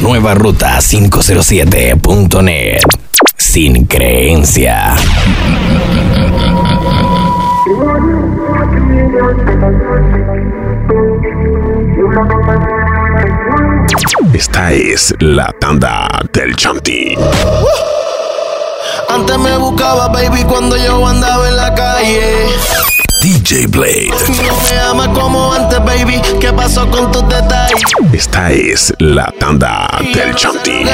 Nueva Ruta 507.net. Sin creencia. Esta es la tanda del Chanti. Antes me buscaba, baby, cuando yo andaba en la calle. DJ Blade. No. Esta es la tanda del Chanti.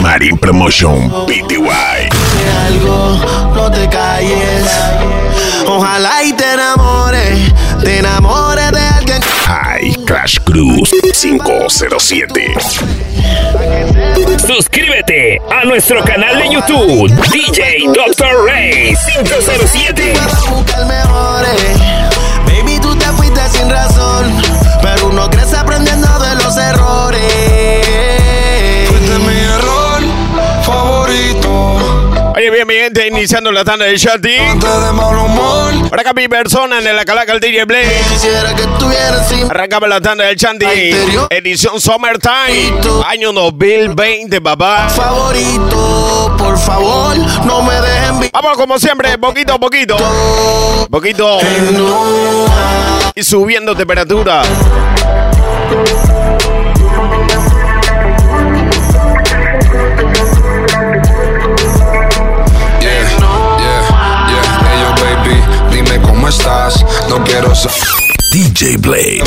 Marine Promotion Pty. No. Ojalá y te. Te. High Crash Cruise 507. Suscríbete a nuestro canal de YouTube, DJ Dr. Ray 507. Para buscar mejores. Baby, tú te fuiste sin razón. Pero uno crece aprendiendo de los errores. Gente, iniciando la tanda de Shati. Por acá mi persona en la calaca el DJ Arrancamos la tanda del Chanti. Edición Summertime. Año 2020, papá. favorito. Por favor, no me dejen Vamos como siempre, poquito a poquito. Poquito. Y subiendo temperatura. Cómo estás. No quiero saber. DJ Blade.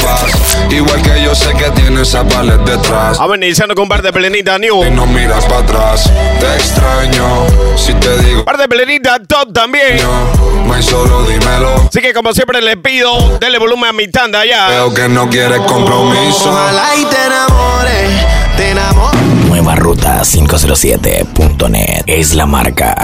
Igual que yo sé que tienes a palet detrás. Vamos iniciando con un par de pelenita new. Y no miras para atrás. Te extraño. Si te digo, Par de pelenita top también. no, hay solo dímelo. Así que como siempre les pido, denle volumen a mi tanda ya. Veo que no quieres compromiso. Ojalá y te enamores. Te enamores. Nueva Ruta 507.net. Es la marca.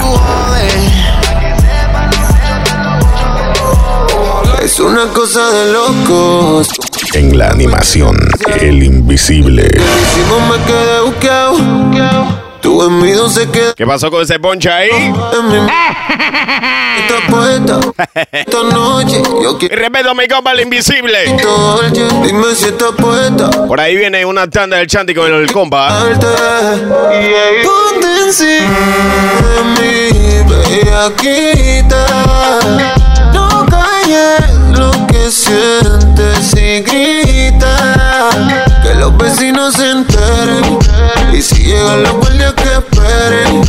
Es una cosa de locos. En la animación, el invisible. Si no me quedé buqueado. Tu envido se queda ¿Qué pasó con ese poncha ahí? Esta noche yo Y quiero respeto a mi compa el invisible. Por ahí viene una tanda del Chanti con el compa. De mí, sientes y grita. Que los vecinos se enteren. Y si llegan los guardias que esperen.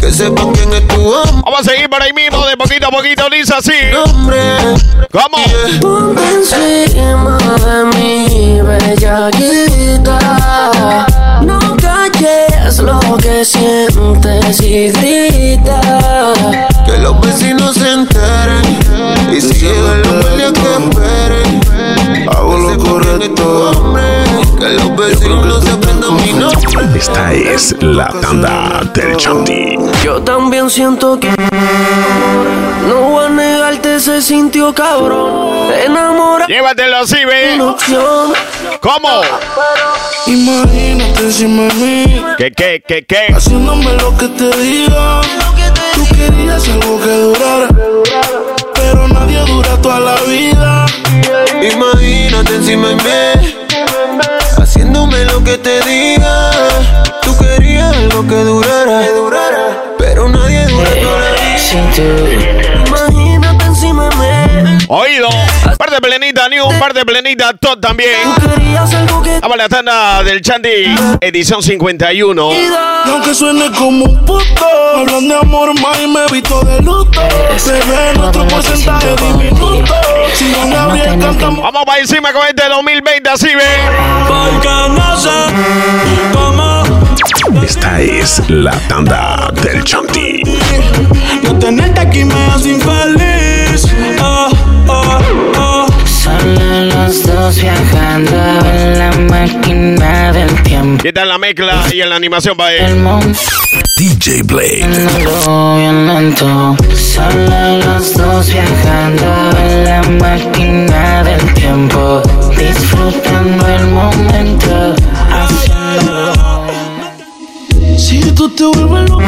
Que sepan quién es tu Vamos a seguir por ahí mismo, de poquito a poquito, dice así. hombre. ¿Cómo? Ponte encima de mí, bellaquita. No calles lo que sientes y grita. Que los vecinos se enteren. Esperen. Hago lo correcto. Que los vecinos se aprendan mi nombre. Esta es la tanda del Chanti. Yo también siento que no voy a negarte, se sintió cabrón. Enamorado Llévatelo así, ve. ¿Cómo? Imagínate encima de mí, ¿Qué, qué, qué, qué? haciéndome lo que te diga. Tú querías algo que durara, dura toda la vida. Imagínate encima de mí, haciéndome lo que te diga. Tú querías algo que durara, pero nadie dura de mí. Oído. Par de plenita new, un par de plenita top también. Vamos a la tanda del Chanti, edición 51. Y aunque suene como un puto, hablan de amor más y me visto de luto. Bebé, nuestro porcentaje diminuto. Si no Gabriel cantamos. Vamos para encima con este 2020, así, ve. Porque no sé cómo Esta es la tanda del Chanti. no tenerte aquí me hace infeliz. Viajando en la máquina del tiempo. ¿Qué tal la mezcla y en la animación El él? DJ Blade. bien lento. Solo los dos viajando en la máquina del tiempo. Disfrutando el momento. Haciendo Si tú te vuelves loco,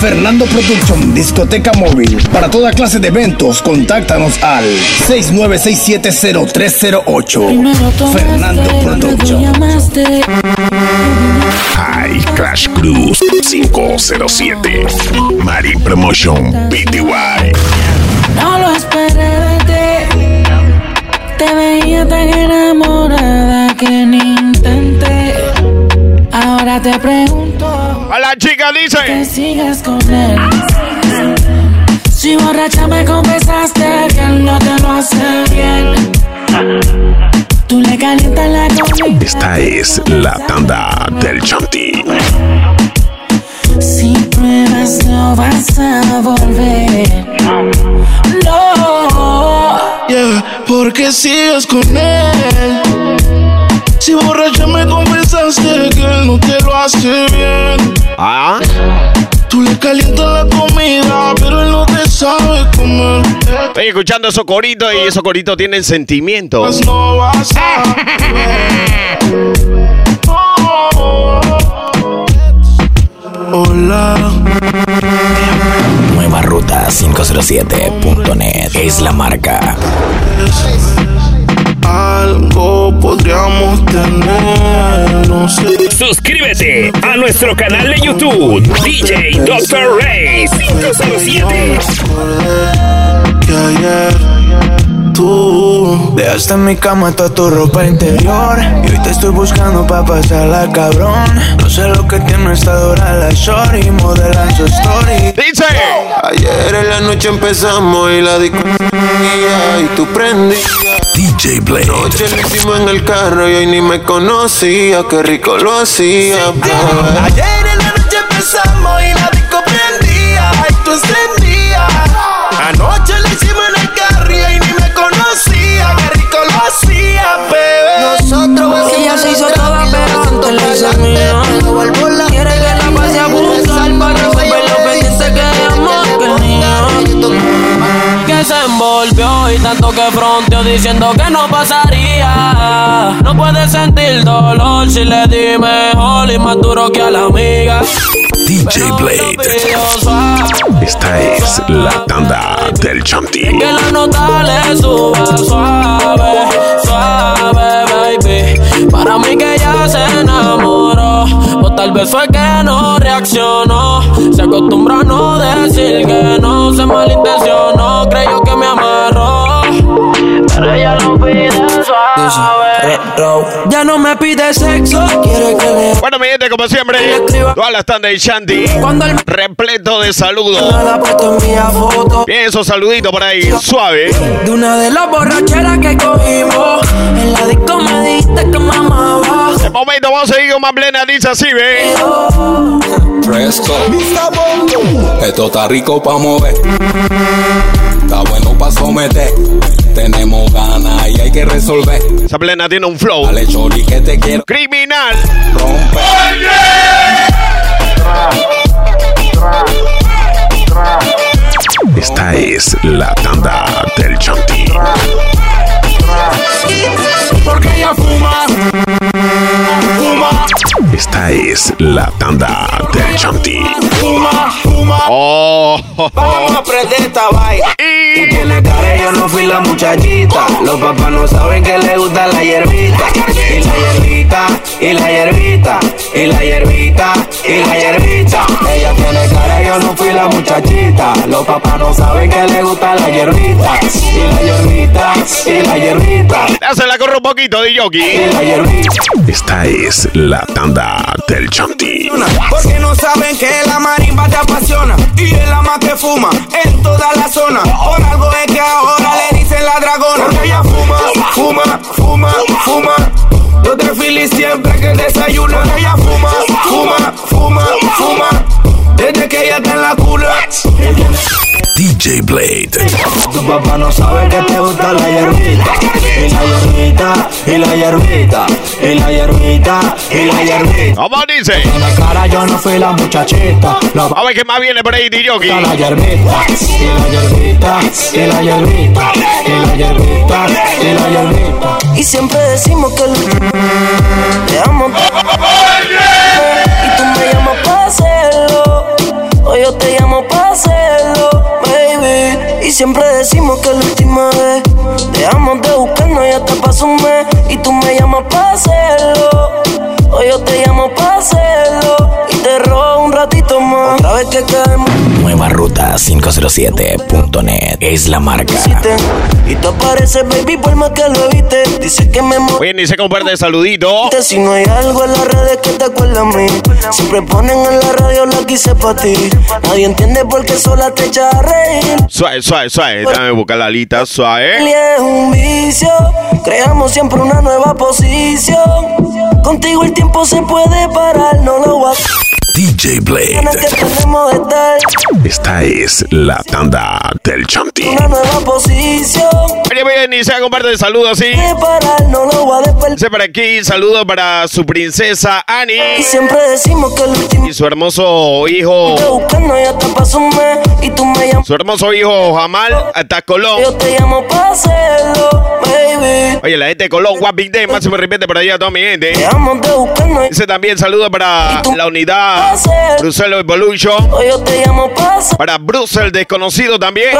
Fernando Production, discoteca móvil. Para toda clase de eventos, contáctanos al 69670308. Fernando Production. High Crash Cruise 507. Mari Promotion PTY. No lo esperé de ti. Te veía tan enamorada Ahora te pregunto. A la chica Que dice. sigas con él. Si borracha me confesaste que él no te lo hace bien. Tú le calientas la comida. Esta es la tanda del Chanti. Si pruebas no vas a volver. No. Yeah, porque sigues con él. Si borracha me confesaste que él no te lo hace bien. Ah, Tú le calientas la comida, pero él no te sabe comer. estoy escuchando esos coritos y esos coritos tienen sentimiento. Pues no vas a Hola, Nueva ruta 507.net es la marca. Algo podríamos tener, no sé. Suscríbete a nuestro canal de YouTube, DJ Dr. Ray 507. que ayer tú Dejaste en mi cama toda tu ropa interior Y hoy te estoy buscando pa' pasarla cabrón No sé lo que tiene esta dora la shorty Modelan su story Dice. Ayer en la noche empezamos y la disco y tú prendías. DJ Blade. Noche lo hicimos en el carro y hoy ni me conocía, qué rico lo hacía. Ayer en la noche empezamos fronteó diciendo que no pasaría. No puede sentir dolor si le di mejor y más duro que a la amiga. DJ Blade. Esta es la tanda del Chanti. Que la nota le suba suave, suave, baby. Para mí que ya se enamoró. O tal vez fue que no reaccionó. Se acostumbró a no decir que no. Se malintencionó, creyó que me amarró. Pero ella lo pide suave. Ya no me pide sexo, quiere que le Bueno, mi gente, como siempre, todas las tandas de Shanti, Cuando el repleto de saludos. Bien, esos saluditos por ahí, suave. de una de las borracheras que cogimos. En la disco me dijiste que me amaba. De momento, vamos a seguir con más plena, dice así, ve. Fresco. Esto está rico pa' mover. Está bueno pa' someter. Tenemos ganas y hay que resolver. Esa plena tiene un flow Dale, chori, que te quiero criminal. romper. Esta es la tanda del Chanti. Porque ella fuma, fuma, Esta es la tanda del Chanti. fuma, fuma. Oh, Vamos a prender esta vaina y Tiene cara, yo no fui la muchachita. Los papás no saben que le gusta la hierbita. Y la hierbita, y la hierbita, y la hierbita, y la hierbita. Ella tiene cara, yo no fui la muchachita. Los papás no saben que le gusta la hierbita. Y la hierbita, y la hierbita, se la corro un poquito de y Yogi. la hierbita. Esta es la tanda del Chanti. Porque no saben que la marimba te apasiona Y es la más que fuma en toda la zona. Por algo es que ahora le dicen la dragona. Porque ella fuma, fuma, fuma, fuma. Yo te fili siempre que desayuna. Porque ella fuma, fuma, fuma, fuma. Desde que ella está en la cuna DJ Blade. Tu papá no sabe que te gusta la hierbita Y la hierbita, y la hierbita Y la hierbita, y la hierbita ¿Cómo dice? En la cara yo no fui la muchachita Vamos a ver qué más viene por ahí Yogi. y la hierbita, y la hierbita, y la hierbita, y la hierbita, y la hierbita. Y siempre decimos que te amo. Siempre decimos que la última vez dejamos de buscarnos y hasta pasó un mes. Y tú me llamas para hacerlo, o yo te llamo para hacerlo. Y te robo un ratito más. Nueva ruta 507.net es la marca. Y tú apareces, baby, por más que lo viste. Dice que me Oye, ni se comparte saludito. Si no hay algo en las redes que te acuerda a mí. Siempre ponen en la radio lo que hice para ti. Nadie entiende por qué sola te echa a reír. Suave, suave, suave. Déjame buscar la lista, suave. es un vicio. Creamos siempre una nueva posición. Contigo el tiempo se puede parar, no lo voy a DJ Blade. Estar. Esta es la tanda del Chanti. Una nueva posición. Oye, oye, ni se comparte saludos, sí. De parar, no lo voy a. Dice por aquí, saludos para su princesa Y Annie siempre decimos que el último y su hermoso hijo, te buscando ya te pasó un mes. Y tú me llamas. su hermoso hijo Jamal hasta Colón. Yo te llamo para hacerlo. Oye, la gente de Colón, What Big Day, máximo repente para allá a toda mi gente. Dice también saludos para la unidad Brussels Evolution, Hoy yo te llamo para Brussels Desconocido también.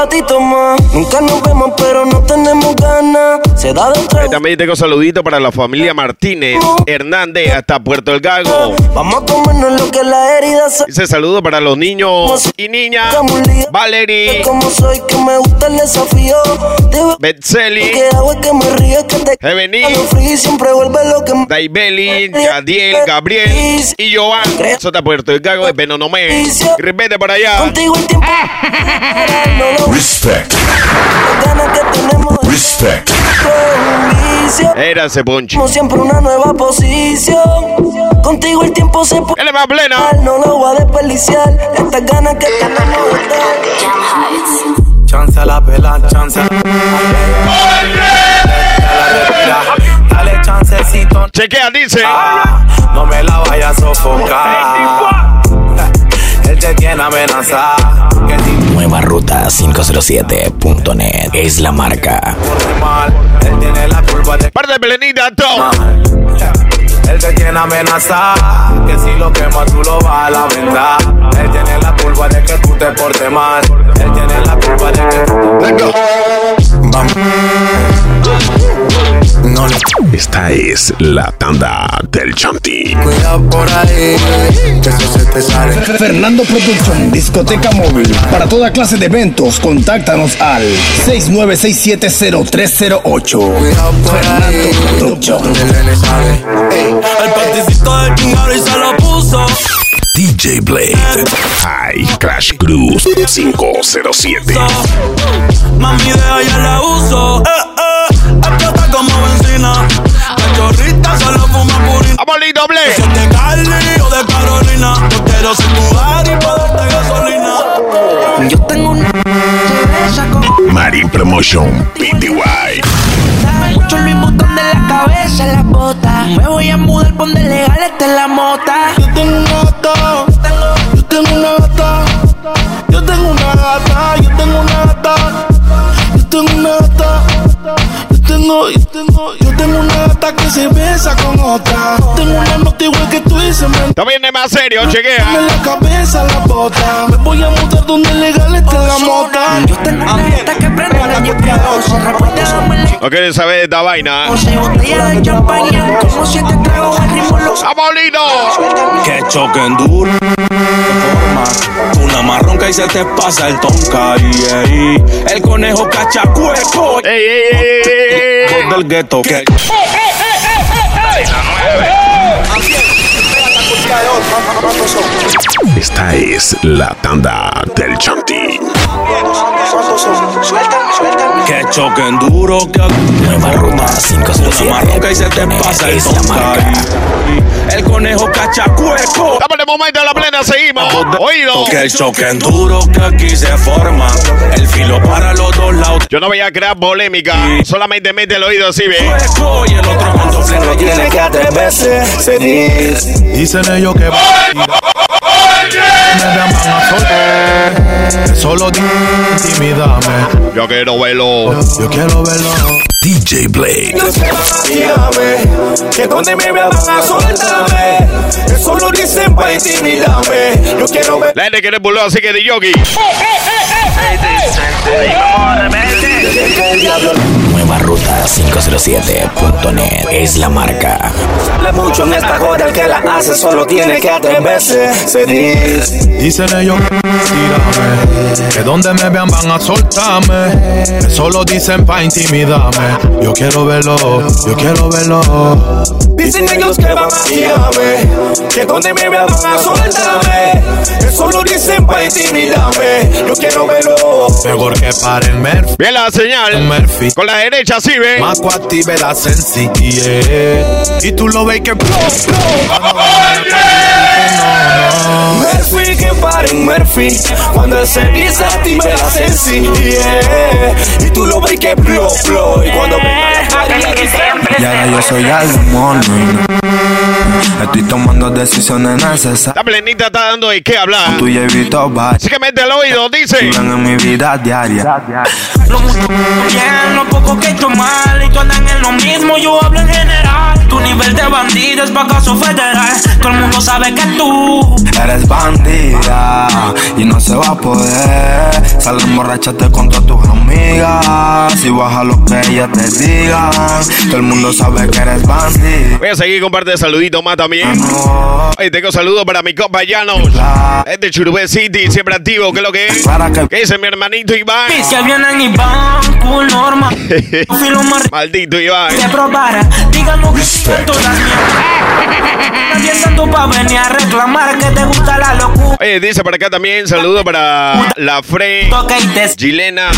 Nunca nos vemos, pero no tenemos ganas. Se da de también tengo saluditos para la familia Martínez Hernández hasta Puerto El Gago. Vamos a comernos lo que la herida. Dice saludos para los niños y niñas. Valerie, Como soy, que me gusta el desafío. Que hago que me río, que te Evení, Cuando frío siempre vuelve lo que me. Daibeli, Yadiel, Gabriel y Joan. Eso está Puerto de Penonomé. Y repete por allá. Contigo el tiempo. Respect. las ganas que tenemos. Respect. Es ese ponche. Como siempre una nueva posición. Contigo el tiempo se puede. Él es más plena. No lo voy a desperdiciar. Estas ganas que tenemos de estar. Chance la pela, chance. Dale chancecito. Chequea, dice. Ah, no me la vayas a sofocar. Él te tiene si Nueva ruta 507.net es la marca. él tiene la culpa de Parte de Belenita. Él te tiene amenazada. Que si lo quema tú lo vas a la culpa de que tú te portes mal. Él tiene la culpa de que tú Vamos. No le Esta es la tanda del Chanti. cuida por ahí. Que eso se te sale. Fernando Production, discoteca móvil. Para toda clase de eventos, contáctanos al 69670308. Cuidado por Fernando ahí. Production. El nene sabe. El panticito de chingado y se lo puso. DJ Blade. High Crash Cruise 507. Mami, de ya la uso. Eh, eh. Explota como benzina. La chorrita solo fuma purina. Vamos, lindo. Si es de Cali o de Carolina. Yo quiero ser tu y poderte gasolina. Yo tengo una Marine Promotion PTY. mucho cabeza en las botas. Me voy a mudar, ponte legal, esta es la mota. Yo tengo una gata, yo tengo una gata, yo tengo una gata, yo tengo una gata, yo tengo una gata, yo tengo, yo tengo, yo tengo se besa con otra. Tengo una nota igual que tú y se me También es más serio, chequea. la cabeza la bota. Me voy a mudar donde legal esté la mota. Yo tengo una gata que prende la dame la No quieres saber de esta vaina. Botella de champaña, como siete tragos al ritmo lo ¡Vamos, lindo! Que choquen duro. Una marronca y se te pasa el ahí El conejo cachacueco. ¡Ey, ey, ey, ey, ey! Del gueto. Que Esta es la tanda del Chanti. Que choquen duro. Que Nueva ruta Una marronca y se te 507.net pasa el es la tonka. marca. y El conejo cachacueco. Dame el momento de la plena, seguimos. Oído. Que choquen duro que aquí se forma. El filo para los dos lados. Yo no voy a crear polémica. Solamente mete el oído así, ve. Y el otro con doble No tiene que atreverse. Se dice. Dicen ellos que me llaman a soltar. Solo intimidame. Yo quiero verlo. Yo quiero verlo. DJ Blade. Dígame que donde me vean van a soltarme. Eso lo dicen para intimidarme. Yo quiero ver. La gente quiere burlar, así que de yogi. Nueva Nueva Ruta 507.net es la marca. Hable mucho en esta joda, el que la hace solo tiene que atreverse. Se dice. Dicen ellos, tírame, que donde me vean van a soltarme. Que solo dicen pa' intimidarme. Yo quiero verlo, yo quiero verlo. Dicen ellos que van a tirarme, que donde me vean van a soltarme. Que solo dicen pa' intimidarme. Yo quiero verlo. Mejor que paren Murphy. Bien la señal. Murphy. Con la derecha, sí, ve. Maco active la sencillez. Y tú lo ves que. Murphy, que paren Murphy. Cuando él se dice active la sencillez. Y tú lo ves que blow, blow. Y cuando Y ahora yo soy algo mono. Estoy tomando decisiones necesarias. La plenita está dando de qué hablar. Tú y evito varios. Así que mete el oído, dice. en mi vida diaria. Lo mucho bien, lo poco que he hecho mal. Y tú andan en lo mismo, yo hablo en general. Tu nivel de bandido es pa' caso federal. Todo el mundo sabe que tú Eres bandida y no se va a poder. Sale emborrachate con todas tus amigas. Y baja lo que ellas te digan. Todo el mundo sabe que eres bandida. Voy a seguir con parte de saludito más también. Ahí tengo saludos para mi compa Llanos. Es de Churubé City, siempre activo. ¿Qué es lo que es? ¿Qué dice mi hermanito Iván? Que vienen y van, cool norma. Maldito Iván. de probar. Díganlo que siento venir a reclamar que te gusta la locura. Oye, dice para acá también saludo para la Fre Gilena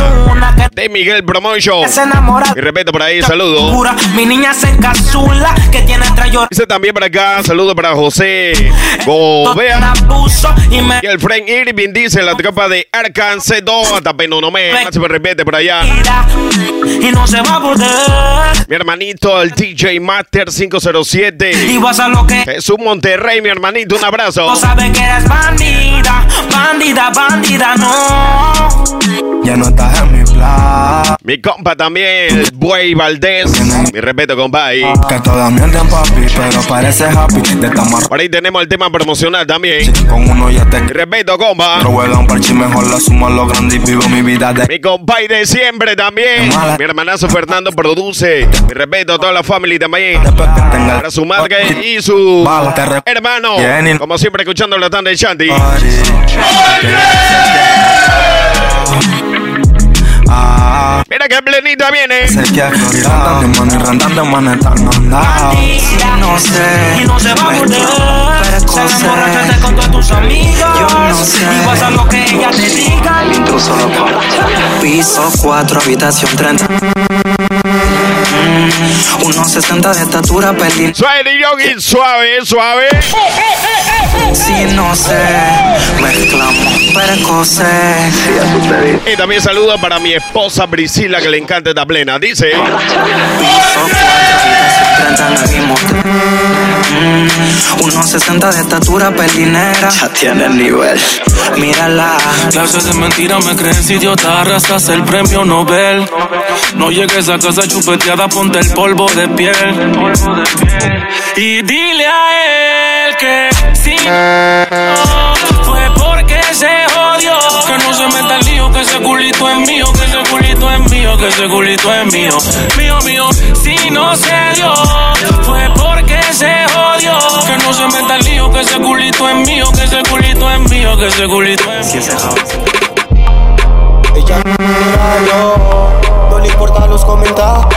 de Miguel Promotion. se. Y respeto por ahí, saludo. Pura. Mi niña se encasula que tiene trayor. Dice también para acá, saludo para José Gobea. Abuso y me el Frank Irving dice la tropa de Arkansas 2 hasta Penonomé. Máximo repete por allá. tira y no se va a poder. Mi hermanito, el DJ Master 507. Y vas a lo que Jesús Monterrey, mi hermanito, un abrazo. no sabe que eres bandida, bandida, bandida, no. Ya no estás en mi plan. Mi compa también, el Buey Valdés. Mi respeto, compa. ahí. Que todas mienten, papi, pero parece happy. De tamar Por ahí tenemos el tema promocional también. con uno ya te Mi respeto, compa. Otro juega un parche mejor la sumo a lo grande y vivo mi vida de Mi compa y de siempre también. Mi hermanazo Fernando produce. Mi respeto a toda la familia también. tenga Para su madre y su Bala, re- hermano. Jenny. Como siempre, escuchando la tanda de Shanti. Ah, Mira que plenita viene. sé que randan de mano y randan de mano están andados. No sé, y no se va a poder. Se emborrachate con todas tus amigas. no sé. Y vas a lo que ella te diga. Piso 4, habitación 30. Mm, 1.60 de estatura, perdí. Suave, yogi, suave, suave. Si no sé, mezclamos precoces. Y también saludo para mi esposa Priscila, que le encanta esta plena. Dice. 1.60 de estatura, perdinera. Ya tiene el nivel. Mírala. Clases de mentira me crees idiota, arrastras el premio Nobel. No llegues a casa chupeteada, ponte el polvo de piel. Y dile a él que si no fue porque se. Que no se meta el lío, que ese culito es mío, que ese culito es mío, que ese culito es mío. Mío, mío, si no se dio, fue porque se jodió. Que no se meta el lío, que ese culito es mío, que ese culito es mío, que ese culito es mío. Ella no, no le importan los comentarios.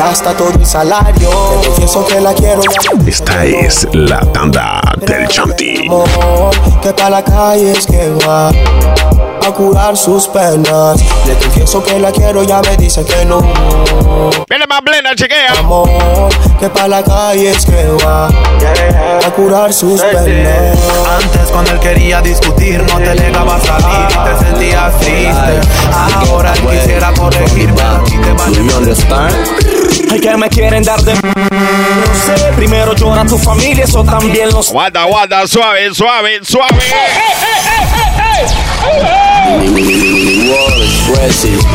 Gasta todo el salario. Te confieso que la quiero. Esta es la tanda del Chanti. que pa' la calle es que va a curar sus penas. Le confieso que la quiero, ya me dice que no. Viene más plena, chequea. Amor, que pa' la calle es que va a curar sus penas. Antes cuando él quería discutir no te negaba a salir y te sentías triste. Ahora él quisiera corregirme ti te vale Hay que me quieren dar de. No sé, primero llora tu familia, eso también lo sé. Guarda, guarda, suave, suave, suave.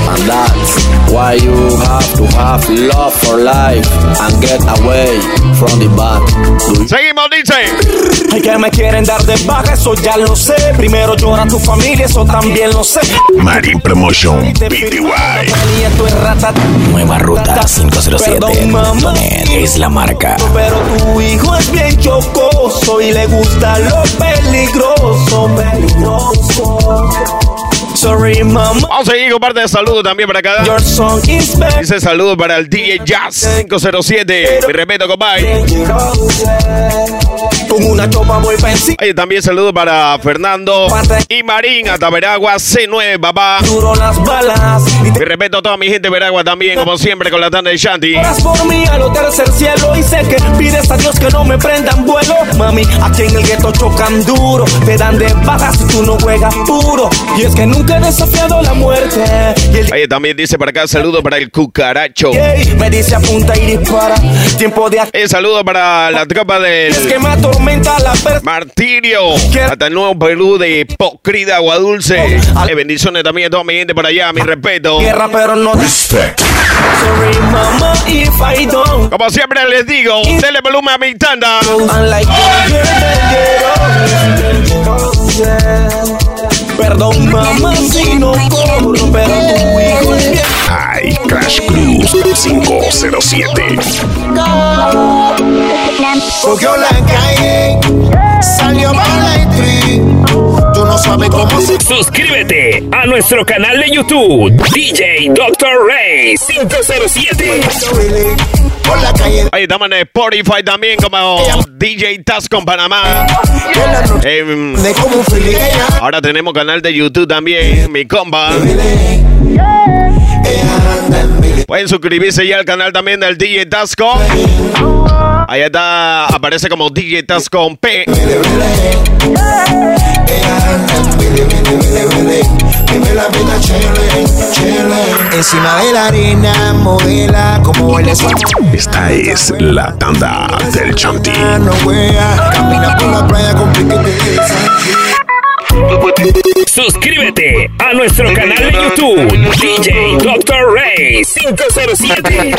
And that's why you have to have love for life and get away from the bad. Seguimos, dice. Ay, que me quieren dar de baja, eso ya lo sé. Primero llora tu familia, eso también lo sé. Marín Promotion PTY. Nueva ruta 507.net es la marca. Pero tu hijo es bien chocoso y le gusta lo peligroso, peligroso. walk. Sorry. Vamos a seguir con parte de saludos también para acá. Your song is bad. Dice saludos para el DJ Jazz 507. Mi respeto, compadre. Con una chopa voy. Oye, también saludos para Fernando y Marín hasta Veragua C9, papá. Las balas. Mi respeto a toda mi gente de Veragua también, como siempre, con la tanda de Shanti. Por mí a lo tercer cielo y sé que pides a Dios que no me prendan vuelo. Mami, aquí en el gueto chocan duro, te dan de baja si tú no juegas puro. Y es que nunca he desafiado la muerte. El Oye, también dice para acá saludos para el cucaracho. Me dice apunta y dispara. Tiempo de Eh, saludos para la tropa es que del me atormenta la Martirio. Hasta el nuevo Perú de Pocrida, Agua Dulce. Eh, bendiciones también a toda mi gente por allá, mi respeto. guerra, pero no Respect. Sorry, mama, if I don't. Como siempre les digo, denle volumen a mi tanda. Yeah. Perdón, mamá, si no cobro, pero tu hijo es bien. High Crash Cruise 507. Cogió la calle, salió para la street. Tú no sabes cómo se Suscríbete a nuestro canal de YouTube, DJ Dr. Ray 507. por la calle. Oye, estamos en Spotify también como DJ Tasco en Panamá. Em, ahora tenemos canal de YouTube también, mi compa. Pueden suscribirse ya al canal también del DJ Tasco. Ahí está, aparece como DJ Tasco Vive la vida. Encima de la arena, modela como su Esta es la tanda del Chanti. no wea. Camina por la playa con piquete de Suscríbete a nuestro canal de YouTube, DJ Dr. Ray 507.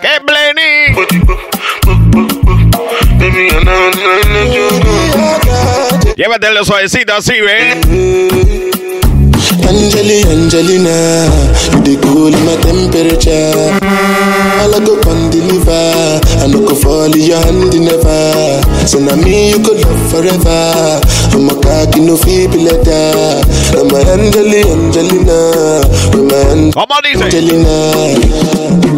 ¡Qué Blenny! Llévatelo suavecito así, ¿ves? Angeli, Angelina, you the cool in my temperature. I like go come deliver, I no go fall in your hand never. So now me you could love forever. I'm a cocky no feeble letter. I'm a Angeli, Angelina, with my. Angelina.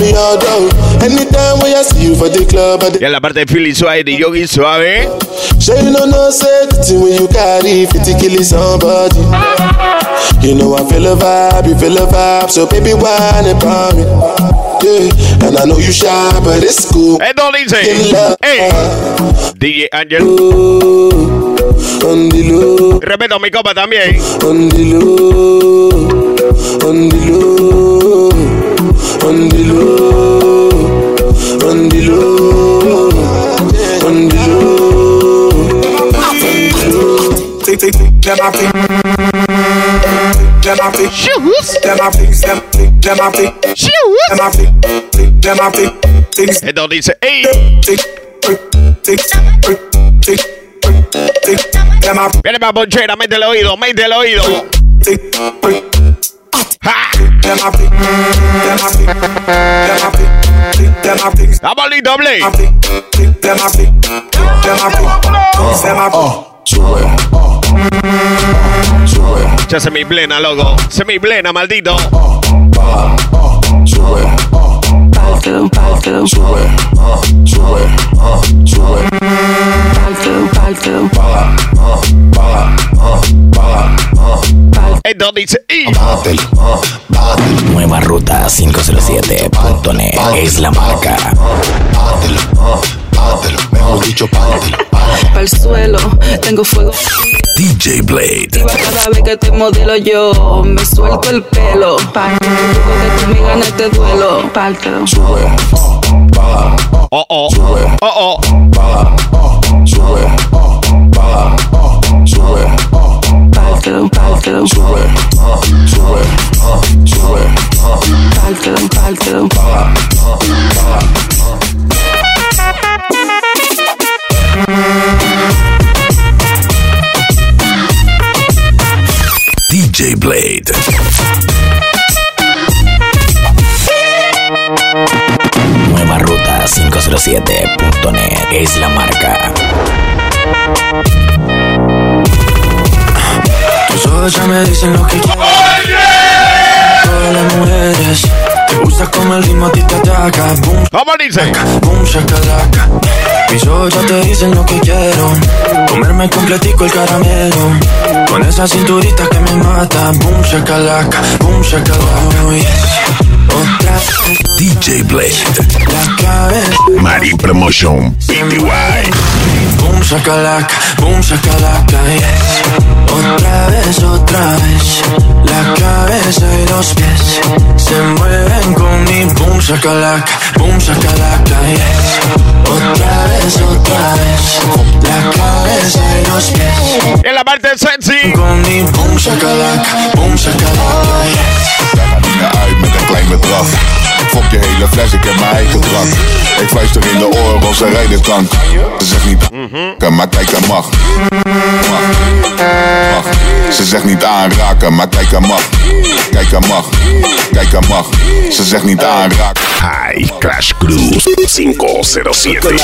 Me all down. Anytime when I see you for the club, I Y en la parte de Philly Suave de Yogi Suave. You know no safety when you carry 50 kill somebody. You know I feel a vibe, you feel a vibe, so baby whine about me. Yeah, and I know you shy, but it's cool. Esto dice. ¡Ey! DJ Angel. On the low, Respeto a mi copa también. on the low, on the low, on the low, on the low, on the low. Tick, tick, tick, them a tick. Them a tick. Shoes. Them a tick, them tick, them a tick. Shoes. Them tick, tick, them a tick. Tick, Esto dice. ¡Ey! tick, tick, tick, tick, tick, tick. Them a Viene para Ponchera, mete el oído, mete el oído. tick, tick. ¡Ja! Them a tick, them a tick, them a tick, tick, them a tick. ¡Estamos listos, Blake! Tick, tick, them a tick, them a tick, them a tick. Ya se me plena, loco. Se me plena, maldito. Páltelo, páltelo. Páltelo, páltelo. Esto dice. ¡Y! Nueva ruta 507.net es la marca. Pa'l suelo, tengo fuego. DJ Blade. Activa cada vez que te modelo yo me suelto el pelo. Páltelo, que tú me ganas este duelo. Páltelo. baja, Oh, oh. sube, Oh, oh. baja, sube, baja, sube, Pártelo, pártelo, sube, sube, sube, pártelo, pártelo. baja, baja. 507.net es la marca. Tus ojos ya me dicen lo que quiero. Todas las mujeres gusta como el ritmo a ti te ataca. Boom, ¿Cómo dice? boom, shakalaka. Mis ojos ya te dicen lo que quiero. Comerme completico el caramelo. Con esa cinturita que me mata. Boom, shakalaka, boom, shakalaka. Oh, yes. Otra DJ Blade. la cabeza. Mari Promotion. PTY. Boom shakalaka, boom shakalaka, yes. Otra vez, otra vez. La cabeza y los pies se mueven con mi boom shakalaka, boom shakalaka, yes. Otra vez, otra vez. La cabeza y los pies En la parte sexy. con mi boom shakalaka, boom shakalaka, yes. Bedrag. Fok je hele fles, ik heb mijn eigen drank. Ik fluister in de oren als ze rijden kan. Ze zegt niet, maar kijken mag. Mag, mag. Ze zegt niet aanraken, maar kijken mag. Kijken mag, kijken mag. Ze zegt niet aanraken. High Crash Cruise 507.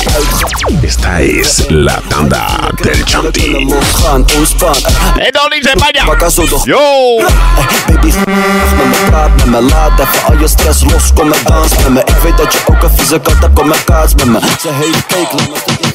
Esta es la tanda del Chanti. Dice España. pak zo toch. Yo. Baby, met me praat met me, laat even al je stress los, kom maar dans met me. Ik weet dat je ook een vieze kant hebt, kom maar kaats met me. Ze heet kijk, laat me.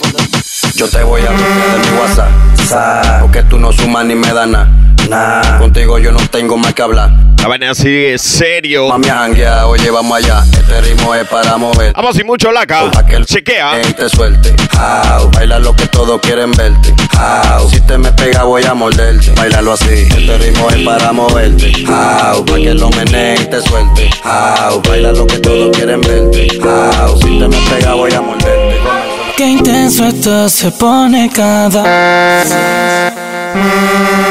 Yo te voy a bloquear de mi WhatsApp, sa, porque tú no sumas ni me das nada. Nah, contigo yo no tengo más que hablar. La vaina sigue serio. Mami a janguear, oye, vamos allá. Este ritmo es para mover. Vamos sin mucho laca. Pa' que el Chequea. te suelte. Au, baila lo que todos quieren verte. Au, si te me pega voy a morderte. Bailalo así. Este ritmo es para moverte. Au, pa' que lo meneen te suelte. Au, baila lo que todos quieren verte. Au, si te me pega voy a morderte. Qué intenso esto se pone cada vez.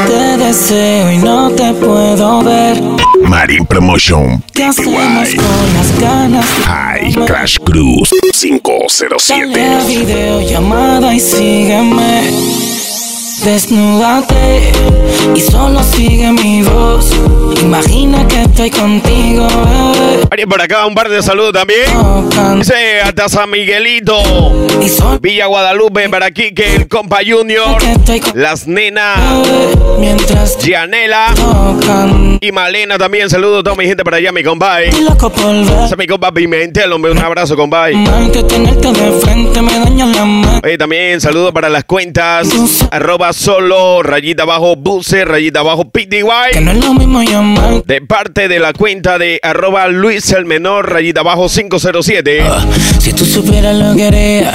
Te deseo y no te puedo ver. Mari Promotion. ¿Qué hacemos con las ganas? High Crash Cruise Dale a 507. videollamada y sígueme. Desnúdate y solo sigue mi voz. Imagina que estoy contigo, bebé. Oye, por acá un par de saludos también. Dice hasta San Miguelito. Villa Guadalupe, para aquí que el compa Junior. Las nenas. Mientras Gianela. Y Malena también. Saludos a toda mi gente para allá, mi compa. ver. Ese es mi compa Pimentel, hombre. Un abrazo, compa. Oye, también saludos para las cuentas. Arroba solo, rayita abajo, buce, rayita abajo, PTY. Que no es lo mismo De parte de la cuenta de arroba Luis el Menor, rayita abajo 507. Si tú supieras lo que haría,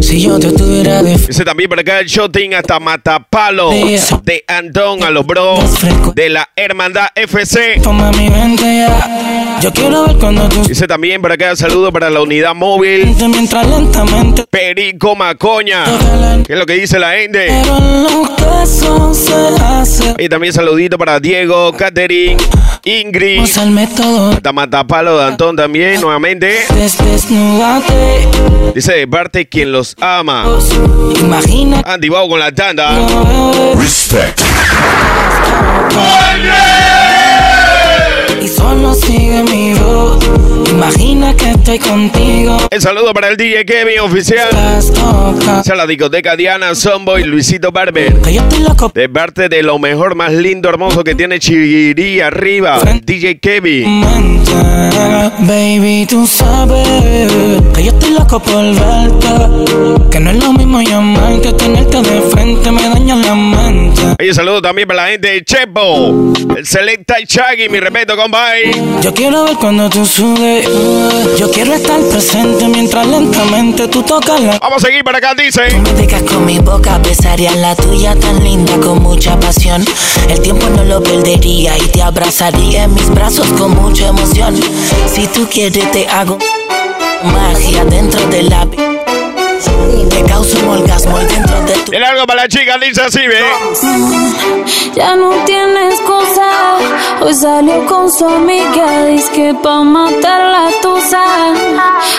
si yo te tuviera de Dice también por acá el shooting hasta Matapalo de Antón a los bros de la Hermandad FC. Toma mi mente ya. Yo quiero ver cuando tú Dice también por acá saludo para la unidad móvil mientras lentamente. Perico Macoña. ¿Qué es lo que dice la gente? Y también saludito para Diego, Catherine, Ingrid. Usa el método. De Antón también, nuevamente. Desnúdate. Dice de parte quien los ama. Imagina. Andy Bau con la tanda. Respect. Y solo sigue mi voz. Imagina que estoy contigo. El saludo para el DJ Kevin oficial. Esa la discoteca Diana Sonboy Luisito Barber. De parte de lo mejor, más lindo, hermoso que tiene Chirirí arriba. DJ Kevin. Baby, tú sabes que yo estoy loco por verte. Que no es lo mismo llamar que tenerte de frente, me daña la mente. Oye, saludo también para la gente de Chepo. El Selecta y Chaggy, mi respeto, compay. Yo quiero ver cuando tú subes. Yo quiero estar presente mientras lentamente tú tocas la. Vamos a seguir para acá, dice. Me picas con mi boca, besaría la tuya tan linda con mucha pasión. El tiempo no lo perdería y te abrazaría en mis brazos con mucha emoción. Si tú quieres te hago Magia dentro de la... Te causa un orgasmo dentro de tu... Tiene algo para la chica, dice así, ve. Ya no tiene excusa. Hoy salió con su amiga. Dice que pa' matar la tusa.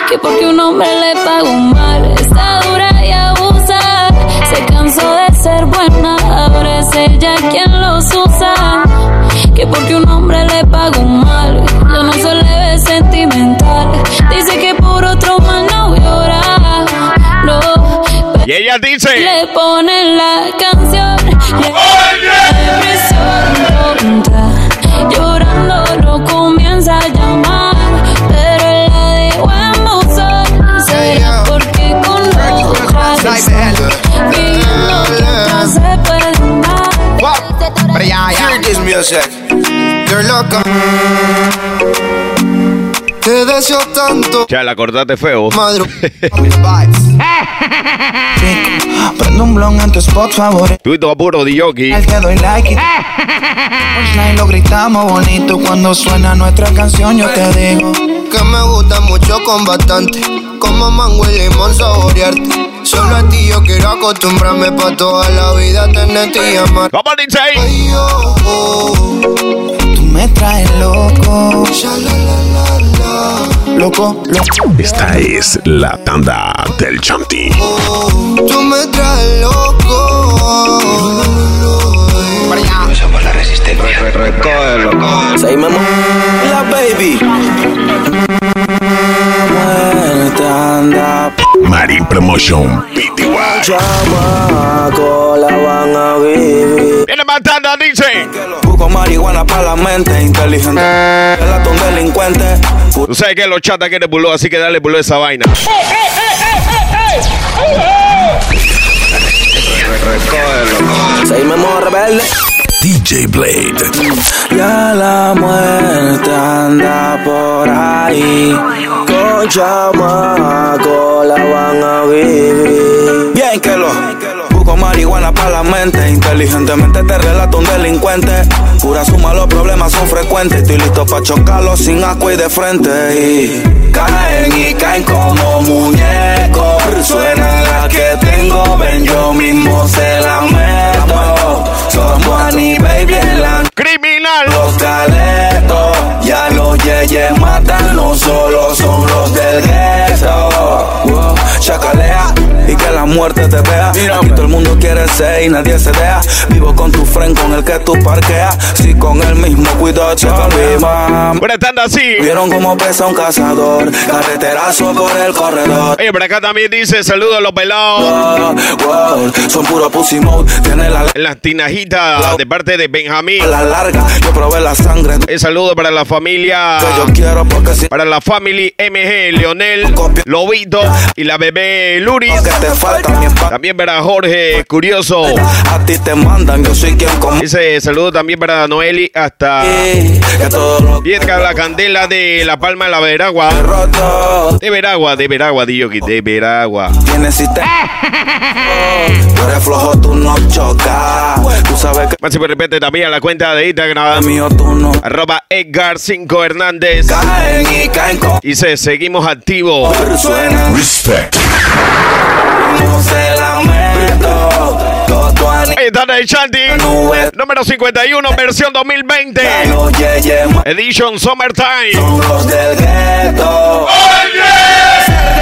Que porque un hombre le pagó mal. Está dura y abusa. Se cansó de ser buena. Ahora es ella quien los usa. Que porque un hombre le pagó mal. Dice. Le ponen la canción. Depresión tonta. Llorando lo comienza a llamar. Pero la dejó en buzón. Será porque con. Hear this music. You're loca. Te deseo tanto. Ya, la cortaste feo. Prendo un blon en tu spot favorito. Tuito apuro de. Al que doy like Punchline lo gritamos bonito cuando suena nuestra canción. Yo te digo Que me gusta mucho con bastante. Como mango y limón saborearte. Solo a ti yo quiero acostumbrarme pa' toda la vida tenerte y amar. ¿Cómo dice ahí? Ay, oh, oh. tú me traes loco. Loco, loco. Esta es la tanda del Chanti. Tú me traes loco. Somos la resistencia. Recógelo. Seguimos. La baby. Muerte anda. Mari Promotion PTY. Chamaco, la van a vivir. Viene matando, dice. Marihuana para la mente inteligente. Relatón delincuente. Tú sabes que los chatas quieren buló, así que dale buló esa vaina. Seguimos rebelde. DJ Blade. Ya la muerte anda por ahí. Con chamaco la van a vivir. Bien que lo. Marihuana para la mente. Inteligentemente te relato un delincuente. Pura suma, los problemas son frecuentes. Estoy listo para chocarlos sin asco y de frente. Y caen y caen como muñecos. Suena la que tengo, ven yo mismo se la meto. Somos Annie Baby en la Criminal. los caletos, ya los yeyes matan, no solo son los del gueto. Chacalea y que la muerte te vea. Aquí todo el mundo quiere ser y nadie se deja. Vivo con tu friend con el que tú parqueas. Si con el mismo cuidado te tanda así. Vieron cómo pesa un cazador, carreterazo por el corredor. Oye, por acá también dice saludos a los pelados. Wow, wow, son puro pussy mode, tiene la las tinajitas de parte de Benjamín. la larga, yo probé la sangre. Un saludo para la familia. Que yo quiero porque si Para la family MG, Leonel, Lobito y la bebé Luris. Te falta. También para Jorge Curioso. A ti te mandan, yo soy quien come. Dice saludo también para Noeli hasta Viedca la candela de La Palma de la Veragua. De Veragua, de Veragua, Dioki, de Veragua. tienes sistema. Tú eres flojo, tú no chocas. Tú sabes que Más si de repente también a la cuenta de Instagram. Arroba Edgar 5 Hernández. Caen y caen con. Dice, seguimos activos. Respect. No se la meto. El. Número 51, versión 2020. Ya los yeyes matan, Edition Summertime. son los del gueto.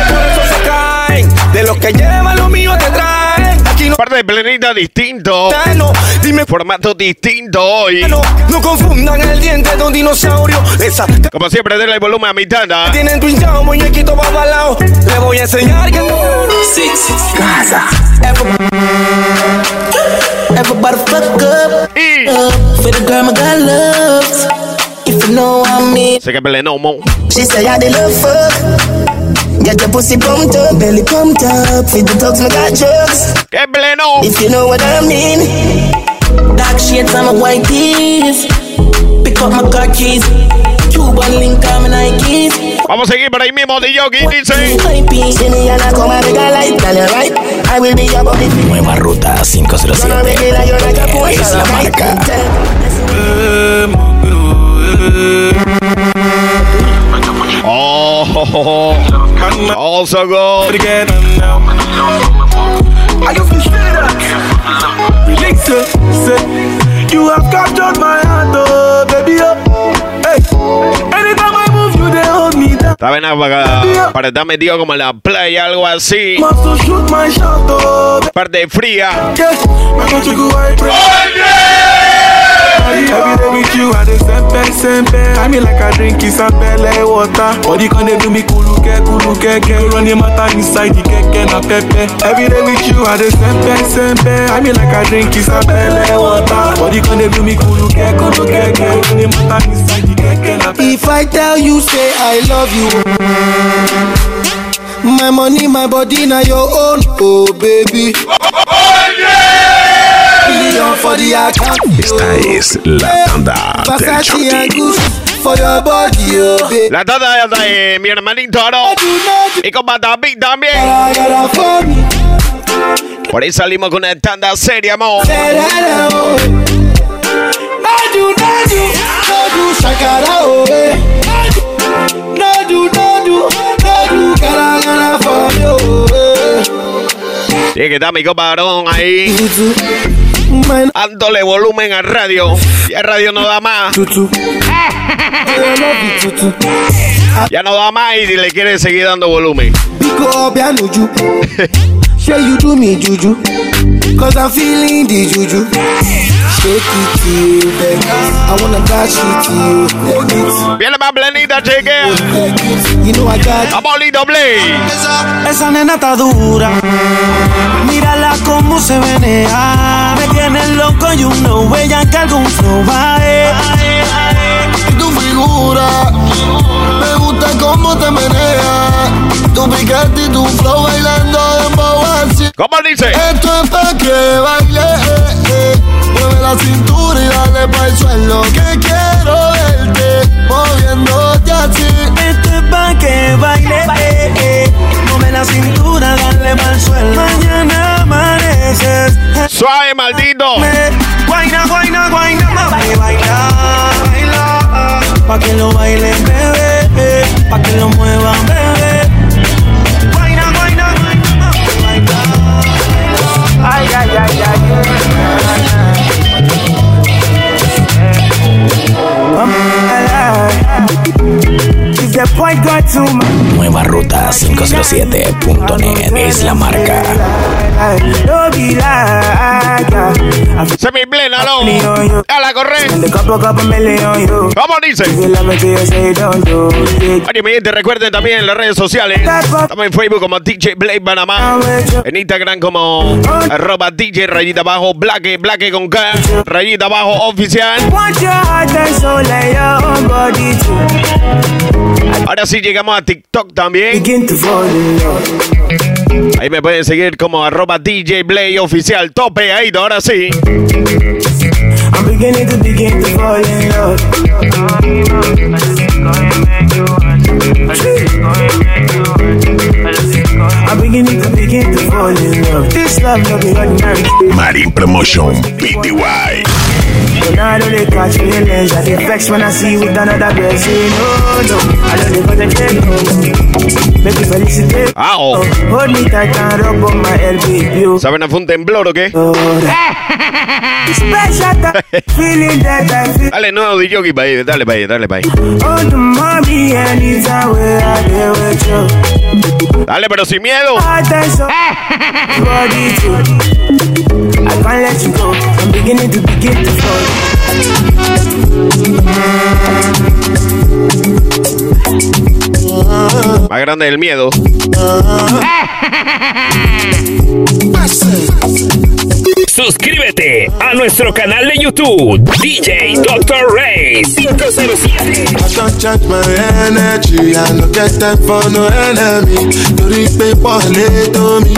Por eso se caen. De los que llevan lo mío te traen. No. Parte de planeta distinto. No, dime Formato distinto hoy. no, no confundan el diente de un dinosaurio. Esa Como siempre, denle el volumen a mi tanda. tienen tu hinchado, muñequito babalao. Le voy a enseñar que Casa. Everybody fuck up. Y up. For the girl my got love. If you know what I mean. sé que Plenomo. She say I did love fuck. Get your pussy pumped up, belly pumped up. Feed the dogs, my got drugs. ¡Qué pleno! If you know what I mean. Dark shades on my white tees. Pick up my car keys. Cuban link on my Nikes. Vamos a seguir por ahí mismo de Yogi. Dice. My piece. See me and I come and make a light. Tell you right. I will be your body. Nueva Ruta 507. Gonna make it like you're like a Porsche. Es la marca. Oh, oh, oh, oh. Feel so good. Forget them now. I can feel that. Release it. Say, you have captured my heart, oh, baby, oh. Hey, anytime I move, you they hold me down. Está bien para, para estar metido como en la playa, algo así. Oh, Parte fría. yeah. Every day with you, I dey sempe sempe. I mean like I drink isapele water. Body can dey do me kuluke kuluke ke. Run the matter inside the keke na pepe. Every day with you, I dey sempe sempe. I mean like I drink isapele water. Body can dey do me kuluke kuluke ke. Run the matter inside the keke na pepe. If I tell you, say I love you. My money, my body, now your own, oh baby. Million for the account. Esta es la tanda del baby. La tanda de mi hermanito Aro. Y con David también. Por ahí salimos con una tanda seria, amor. Y que está mi Aarón ahí. Dándole volumen al radio. Y el radio no da más. Ya no da más y le quiere seguir dando volumen. Sure you do me juju. Cause I'm feeling the juju. Shake it to you, baby. I wanna dash it to you. Viene más blenita, chequea. You know I got Vamos. Esa nena está dura. Mírala cómo se menea. Me tiene loco y uno huella que algún flow va Y tu figura, me gusta cómo te menea. Tu piquete y tu flow bailando dembow así. ¿Cómo dice? Esto es pa' que baile, eh, eh. Mueve la cintura y dale pa' el suelo. Que quiero verte moviéndote así. Esto es pa' que baile, eh, eh. La cintura, dale mal suelo. Mañana amaneces. Suave, maldito. Guaina, guaina, guaina, mami, baila, baila. Pa' que lo bailen, bebé, pa' que lo muevan, bebé. Guaina, guaina, guaina, mami, baila. Ay, ay, ay, ay, If the boy got too much 507.net es la marca. No be like that. Se me plena, no. A la correr. ¿Cómo dice? Oye, mi gente, recuerden también en las redes sociales. Estamos en Facebook como DJ Blake Panamá. En Instagram como arroba DJ rayita abajo, Blaque, Blaque con K, rayita abajo oficial. Ahora sí llegamos a TikTok también. Begin to fall in love. Ahí me pueden seguir como arroba DJ Blay oficial. Tope ahí, ahora sí. Marin Promotion PTY. But now I don't dey catch feelings. I dey vex when I see you with another girl. Say no, no. I don't concentrate. No. Make you felicitate. Ah, oh. Hold me tight and rub on my elbow. ¿Saben a fue un temblor o qué? Dale, nuevo DJ para ahí, dale para ahí, dale para ahí. Oh, the you. Dale, pero sin miedo. I can't let you go. I'm beginning to begin to fall. Más grande el miedo. Suscríbete a nuestro canal de YouTube, DJ Dr. Ray 507. I can't change my energy. I no get time for no enemy. Torí pé pọ̀lẹ́ tó mi.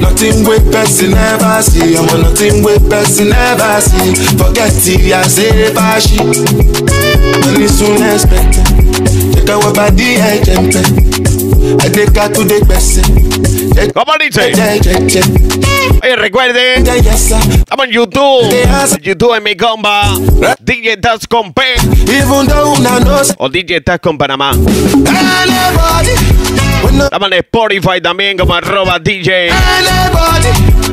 Nothing wey person never see. Ọmọ nothing wey person never see. Forget it, I say. Money soon expected. Take away body, I jump I take her to the person. ¿Cómo dice? Oye, recuerden, estamos en YouTube. YouTube en mi comba. DJ Taz con P. O DJ Taz con Panamá. Estamos en Spotify también como arroba DJ.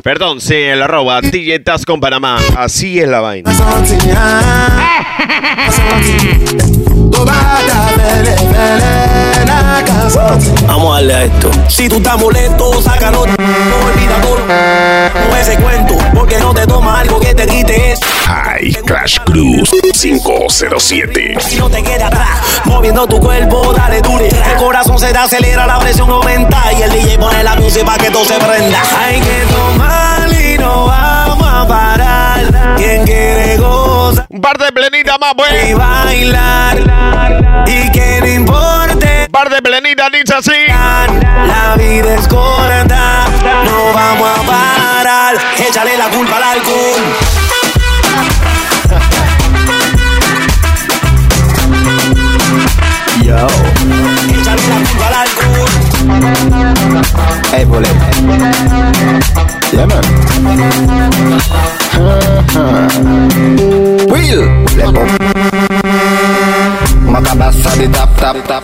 Perdón, sí, el arroba DJ Taz con Panamá. Así es la vaina. Vamos a darle a esto. Si tú estás molesto, sácalo. No olvida todo. No ese cuento, porque no te toma algo que te quite eso. High Crash Cruz 507. Si no te queda atrás, moviendo tu cuerpo, dale dure. El corazón se te acelera, la presión aumenta. Y el DJ pone la música para que todo se prenda. Hay que tomar y no vamos a parar. Quien quiere gozar. Un par de plenitas más, pues. Y bailar. Y que no importe. Par de plenitas, dice así. La vida es corta. No vamos a parar. Échale la culpa al alcohol. Yo. Échale la culpa al alcohol. Hey, bullet. Yeah, man. Will. Lepo. Macabassa the tap tap tap.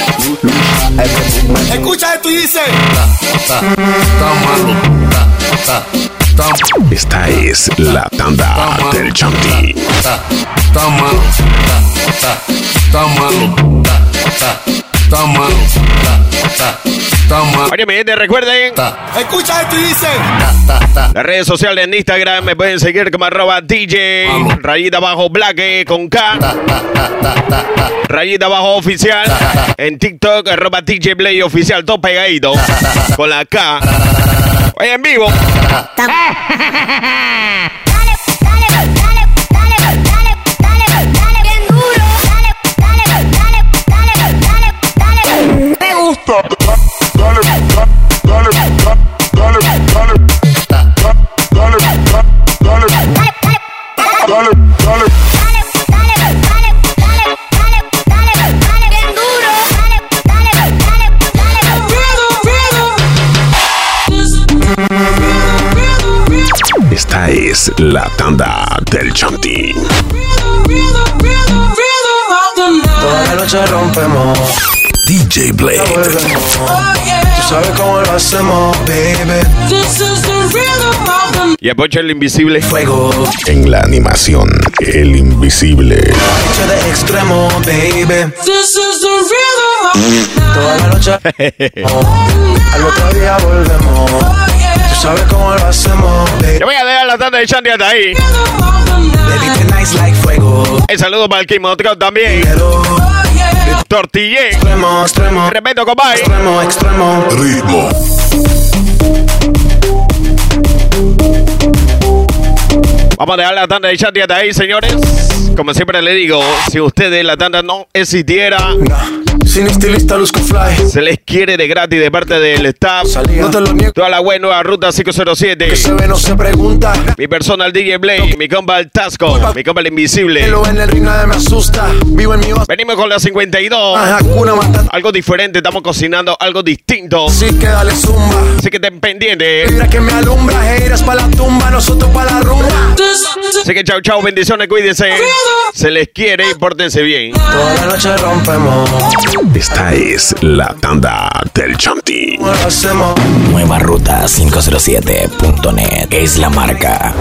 Escucha esto y dice. Esta es la tanda del Chanti. Está malo, está malo, malo, está malo. Oye, mi gente, recuerden. Escucha esto y dice. Las redes sociales en Instagram me pueden seguir como arroba DJ, rayita abajo black eh, con K, rayita abajo oficial, en TikTok arroba DJ Play oficial, todo pegadito, con la K. Oye, en vivo. Esta es la tanda del Chanti. Toda la noche rompemos. DJ Blade. Tú sabes cómo lo hacemos, baby. Y apoya el invisible. Fuego. En la animación, el invisible. De extremo, baby. Toda la noche. Al otro día volvemos. Tú sabes cómo lo hacemos, baby. Yo voy a dejar la tanda de Shandy hasta ahí. Baby, tonight's like fuego. El saludo para el Kimotro también. Tortillé. Extremo, extremo. Respeto, compadre. Extremo, extremo. Ritmo. Vamos a dejar la tanda de Shandy hasta ahí, señores. Como siempre le digo, si ustedes la tanda no existiera, Sin estilista luzco fly. se les quiere de gratis de parte del staff. No te lo niego. Toda la web nueva ruta 507. Que se ve, no se pregunta. Mi personal DJ Blade, mi compa el Tasco, mi compa el Invisible. Lo en el ring nadie me asusta. Vivo en mi. Venimos con la 52. Ajá, cuna matando. Algo diferente, estamos cocinando algo distinto. Sí que dale zumba. Así que estén pendientes. Mira que me alumbra. Heiras pa' la tumba, nosotros pa' la rumba. Así que chau, chau, bendiciones, cuídense. Se les quiere y pórtense bien. Toda la noche rompemos. Esta es la tanda del Chanti. Nueva ruta 507.net es la marca.